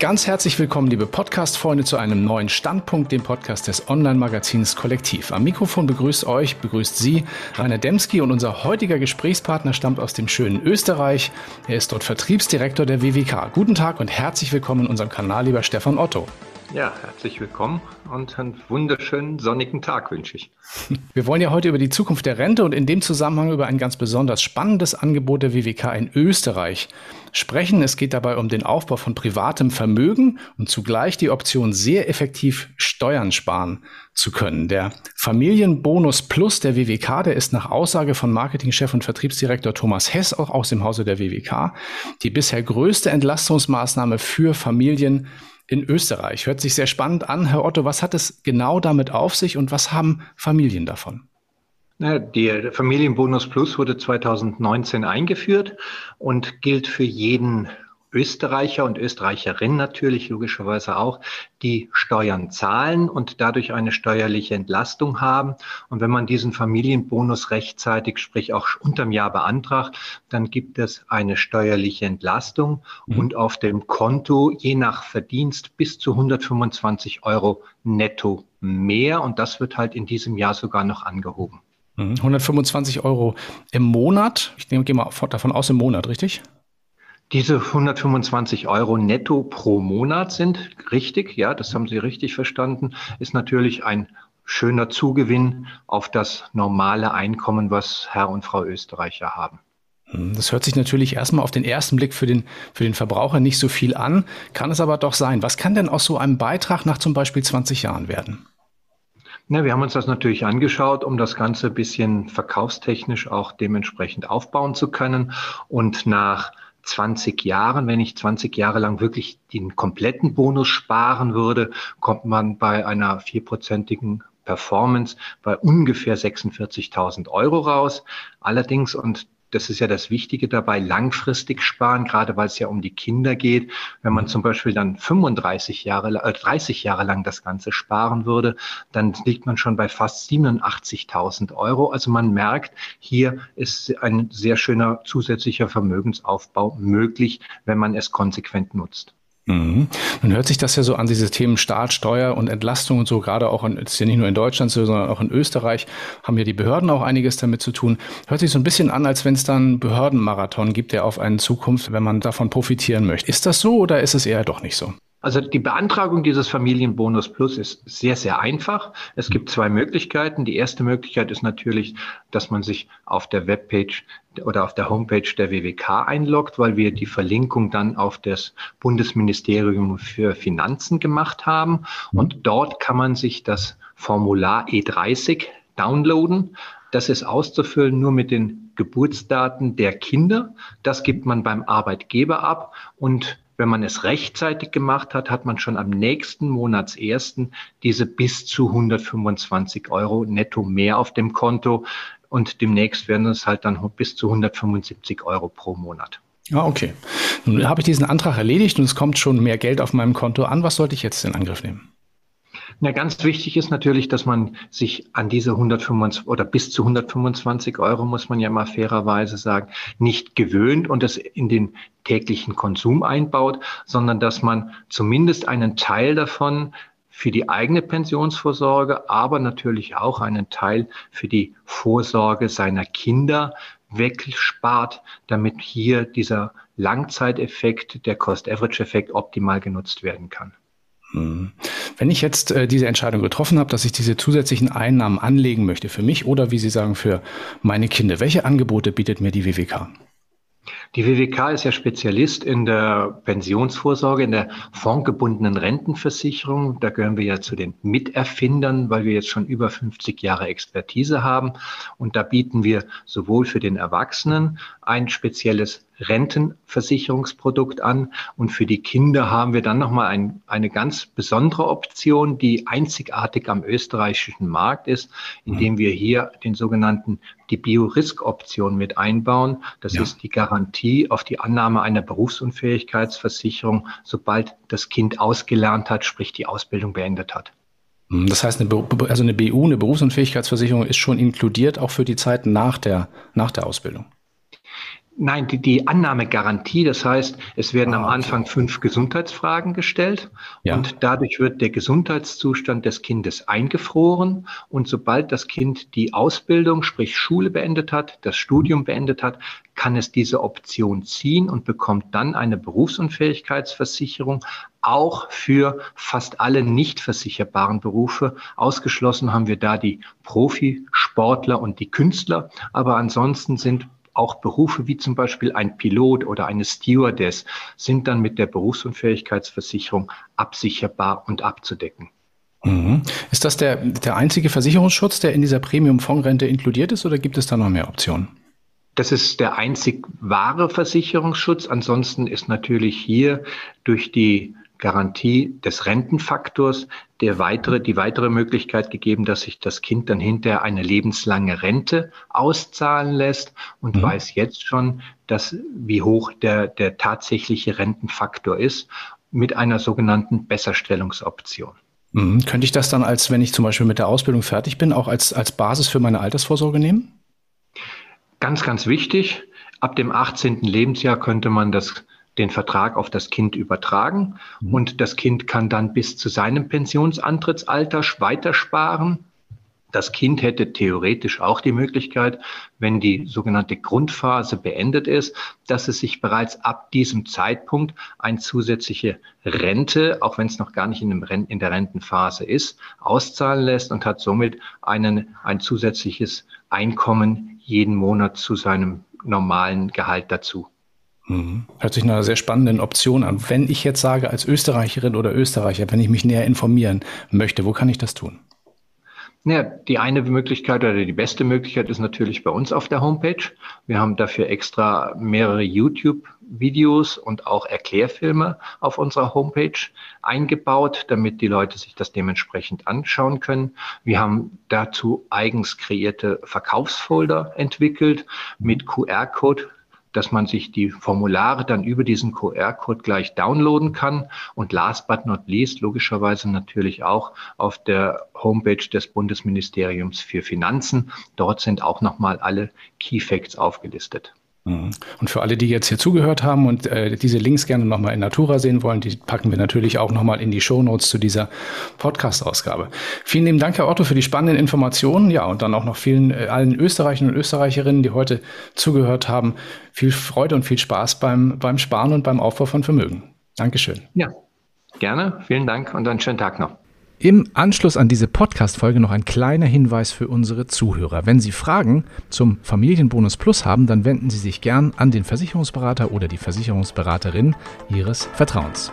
Ganz herzlich willkommen, liebe Podcast-Freunde, zu einem neuen Standpunkt, dem Podcast des Online-Magazins Kollektiv. Am Mikrofon begrüßt euch, begrüßt Sie Rainer Demski und unser heutiger Gesprächspartner stammt aus dem schönen Österreich. Er ist dort Vertriebsdirektor der WWK. Guten Tag und herzlich willkommen in unserem Kanal, lieber Stefan Otto. Ja, herzlich willkommen und einen wunderschönen sonnigen Tag wünsche ich. Wir wollen ja heute über die Zukunft der Rente und in dem Zusammenhang über ein ganz besonders spannendes Angebot der WWK in Österreich sprechen. Es geht dabei um den Aufbau von privatem Vermögen und zugleich die Option, sehr effektiv Steuern sparen zu können. Der Familienbonus Plus der WWK, der ist nach Aussage von Marketingchef und Vertriebsdirektor Thomas Hess auch aus dem Hause der WWK die bisher größte Entlastungsmaßnahme für Familien in Österreich. Hört sich sehr spannend an. Herr Otto, was hat es genau damit auf sich und was haben Familien davon? Der Familienbonus Plus wurde 2019 eingeführt und gilt für jeden Österreicher und Österreicherinnen natürlich logischerweise auch, die Steuern zahlen und dadurch eine steuerliche Entlastung haben. Und wenn man diesen Familienbonus rechtzeitig, sprich auch unterm Jahr beantragt, dann gibt es eine steuerliche Entlastung mhm. und auf dem Konto je nach Verdienst bis zu 125 Euro netto mehr. Und das wird halt in diesem Jahr sogar noch angehoben. 125 mhm. Euro im Monat. Ich gehe mal davon aus, im Monat, richtig? Diese 125 Euro netto pro Monat sind richtig, ja, das haben Sie richtig verstanden, ist natürlich ein schöner Zugewinn auf das normale Einkommen, was Herr und Frau Österreicher haben. Hm, das hört sich natürlich erstmal auf den ersten Blick für den, für den Verbraucher nicht so viel an, kann es aber doch sein. Was kann denn aus so einem Beitrag nach zum Beispiel 20 Jahren werden? Na, wir haben uns das natürlich angeschaut, um das Ganze ein bisschen verkaufstechnisch auch dementsprechend aufbauen zu können. Und nach 20 Jahren, wenn ich 20 Jahre lang wirklich den kompletten Bonus sparen würde, kommt man bei einer vierprozentigen Performance bei ungefähr 46.000 Euro raus. Allerdings, und das ist ja das Wichtige dabei, langfristig sparen, gerade weil es ja um die Kinder geht. Wenn man zum Beispiel dann 35 Jahre, äh, 30 Jahre lang das Ganze sparen würde, dann liegt man schon bei fast 87.000 Euro. Also man merkt, hier ist ein sehr schöner zusätzlicher Vermögensaufbau möglich, wenn man es konsequent nutzt. Mhm. Nun hört sich das ja so an, diese Themen Staat, Steuer und Entlastung und so, gerade auch in, ist ja nicht nur in Deutschland so, sondern auch in Österreich haben ja die Behörden auch einiges damit zu tun. Hört sich so ein bisschen an, als wenn es dann Behördenmarathon gibt, der auf einen Zukunft, wenn man davon profitieren möchte. Ist das so oder ist es eher doch nicht so? Also die Beantragung dieses Familienbonus Plus ist sehr, sehr einfach. Es gibt zwei Möglichkeiten. Die erste Möglichkeit ist natürlich, dass man sich auf der Webpage oder auf der Homepage der WWK einloggt, weil wir die Verlinkung dann auf das Bundesministerium für Finanzen gemacht haben. Und dort kann man sich das Formular E30 downloaden. Das ist auszufüllen nur mit den Geburtsdaten der Kinder. Das gibt man beim Arbeitgeber ab und wenn man es rechtzeitig gemacht hat, hat man schon am nächsten Monatsersten diese bis zu 125 Euro netto mehr auf dem Konto und demnächst werden es halt dann bis zu 175 Euro pro Monat. Ah, okay. Nun habe ich diesen Antrag erledigt und es kommt schon mehr Geld auf meinem Konto an. Was sollte ich jetzt in Angriff nehmen? Na, ganz wichtig ist natürlich, dass man sich an diese 125 oder bis zu 125 Euro, muss man ja mal fairerweise sagen, nicht gewöhnt und das in den täglichen Konsum einbaut, sondern dass man zumindest einen Teil davon für die eigene Pensionsvorsorge, aber natürlich auch einen Teil für die Vorsorge seiner Kinder wegspart, damit hier dieser Langzeiteffekt, der Cost-Average-Effekt optimal genutzt werden kann. Mhm. Wenn ich jetzt äh, diese Entscheidung getroffen habe, dass ich diese zusätzlichen Einnahmen anlegen möchte für mich oder wie Sie sagen für meine Kinder, welche Angebote bietet mir die WWK? Die WWK ist ja Spezialist in der Pensionsvorsorge, in der fondgebundenen Rentenversicherung. Da gehören wir ja zu den Miterfindern, weil wir jetzt schon über 50 Jahre Expertise haben. Und da bieten wir sowohl für den Erwachsenen ein spezielles Rentenversicherungsprodukt an. Und für die Kinder haben wir dann nochmal ein, eine ganz besondere Option, die einzigartig am österreichischen Markt ist, indem wir hier den sogenannten die Bio-Risk-Option mit einbauen. Das ja. ist die Garantie auf die Annahme einer Berufsunfähigkeitsversicherung, sobald das Kind ausgelernt hat, sprich die Ausbildung beendet hat. Hm, das heißt, eine, also eine BU, eine Berufsunfähigkeitsversicherung ist schon inkludiert, auch für die Zeit nach der, nach der Ausbildung. Nein, die, die Annahmegarantie, das heißt, es werden ah, am Anfang fünf Gesundheitsfragen gestellt ja. und dadurch wird der Gesundheitszustand des Kindes eingefroren und sobald das Kind die Ausbildung, sprich Schule beendet hat, das Studium beendet hat, kann es diese Option ziehen und bekommt dann eine Berufsunfähigkeitsversicherung, auch für fast alle nicht versicherbaren Berufe. Ausgeschlossen haben wir da die Profisportler und die Künstler, aber ansonsten sind auch Berufe wie zum Beispiel ein Pilot oder eine Stewardess sind dann mit der Berufsunfähigkeitsversicherung absicherbar und abzudecken. Mhm. Ist das der, der einzige Versicherungsschutz, der in dieser Premium-Fondsrente inkludiert ist oder gibt es da noch mehr Optionen? Das ist der einzig wahre Versicherungsschutz. Ansonsten ist natürlich hier durch die Garantie des Rentenfaktors der weitere, die weitere Möglichkeit gegeben, dass sich das Kind dann hinterher eine lebenslange Rente auszahlen lässt und mhm. weiß jetzt schon, dass wie hoch der, der tatsächliche Rentenfaktor ist mit einer sogenannten Besserstellungsoption. Mhm. Könnte ich das dann als, wenn ich zum Beispiel mit der Ausbildung fertig bin, auch als, als Basis für meine Altersvorsorge nehmen? Ganz, ganz wichtig. Ab dem 18. Lebensjahr könnte man das den Vertrag auf das Kind übertragen mhm. und das Kind kann dann bis zu seinem Pensionsantrittsalter weitersparen. Das Kind hätte theoretisch auch die Möglichkeit, wenn die sogenannte Grundphase beendet ist, dass es sich bereits ab diesem Zeitpunkt eine zusätzliche Rente, auch wenn es noch gar nicht in, Rent in der Rentenphase ist, auszahlen lässt und hat somit einen, ein zusätzliches Einkommen jeden Monat zu seinem normalen Gehalt dazu. Mhm. Hört sich nach einer sehr spannenden Option an. Wenn ich jetzt sage, als Österreicherin oder Österreicher, wenn ich mich näher informieren möchte, wo kann ich das tun? Ja, die eine Möglichkeit oder die beste Möglichkeit ist natürlich bei uns auf der Homepage. Wir haben dafür extra mehrere YouTube-Videos und auch Erklärfilme auf unserer Homepage eingebaut, damit die Leute sich das dementsprechend anschauen können. Wir haben dazu eigens kreierte Verkaufsfolder entwickelt mit QR-Code, dass man sich die Formulare dann über diesen QR-Code gleich downloaden kann. Und last but not least, logischerweise natürlich auch auf der Homepage des Bundesministeriums für Finanzen. Dort sind auch nochmal alle Key Facts aufgelistet. Mhm. Und für alle, die jetzt hier zugehört haben und äh, diese Links gerne nochmal in Natura sehen wollen, die packen wir natürlich auch nochmal in die Show Notes zu dieser Podcast-Ausgabe. Vielen lieben Dank, Herr Otto, für die spannenden Informationen. Ja, und dann auch noch vielen, äh, allen Österreichern und Österreicherinnen, die heute zugehört haben. Viel Freude und viel Spaß beim, beim Sparen und beim Aufbau von Vermögen. Dankeschön. Ja, gerne. Vielen Dank und einen schönen Tag noch. Im Anschluss an diese Podcast-Folge noch ein kleiner Hinweis für unsere Zuhörer. Wenn Sie Fragen zum Familienbonus Plus haben, dann wenden Sie sich gern an den Versicherungsberater oder die Versicherungsberaterin Ihres Vertrauens.